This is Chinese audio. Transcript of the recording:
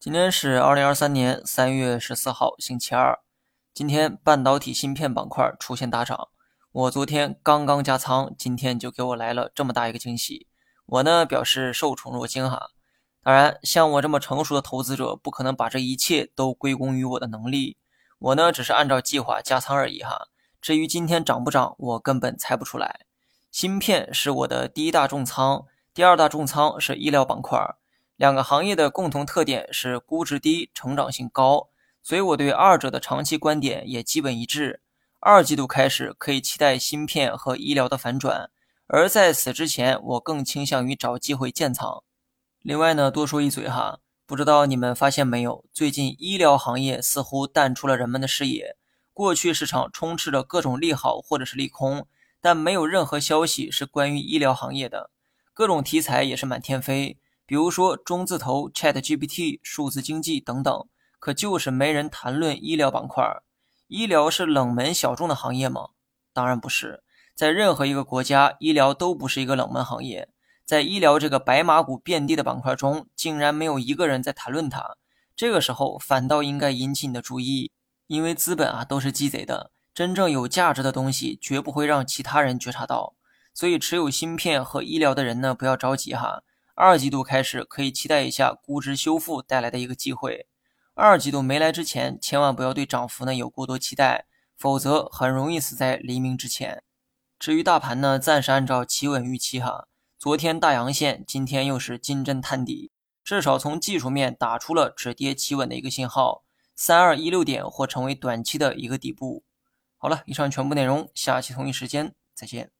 今天是二零二三年三月十四号，星期二。今天半导体芯片板块出现大涨，我昨天刚刚加仓，今天就给我来了这么大一个惊喜。我呢表示受宠若惊哈。当然，像我这么成熟的投资者，不可能把这一切都归功于我的能力。我呢只是按照计划加仓而已哈。至于今天涨不涨，我根本猜不出来。芯片是我的第一大重仓，第二大重仓是医疗板块。两个行业的共同特点是估值低、成长性高，所以我对二者的长期观点也基本一致。二季度开始可以期待芯片和医疗的反转，而在此之前，我更倾向于找机会建仓。另外呢，多说一嘴哈，不知道你们发现没有，最近医疗行业似乎淡出了人们的视野。过去市场充斥着各种利好或者是利空，但没有任何消息是关于医疗行业的，各种题材也是满天飞。比如说中字头、Chat GPT、数字经济等等，可就是没人谈论医疗板块。医疗是冷门小众的行业吗？当然不是，在任何一个国家，医疗都不是一个冷门行业。在医疗这个白马股遍地的板块中，竟然没有一个人在谈论它。这个时候反倒应该引起你的注意，因为资本啊都是鸡贼的，真正有价值的东西绝不会让其他人觉察到。所以持有芯片和医疗的人呢，不要着急哈。二季度开始可以期待一下估值修复带来的一个机会。二季度没来之前，千万不要对涨幅呢有过多期待，否则很容易死在黎明之前。至于大盘呢，暂时按照企稳预期哈。昨天大阳线，今天又是金针探底，至少从技术面打出了止跌企稳的一个信号。三二一六点或成为短期的一个底部。好了，以上全部内容，下期同一时间再见。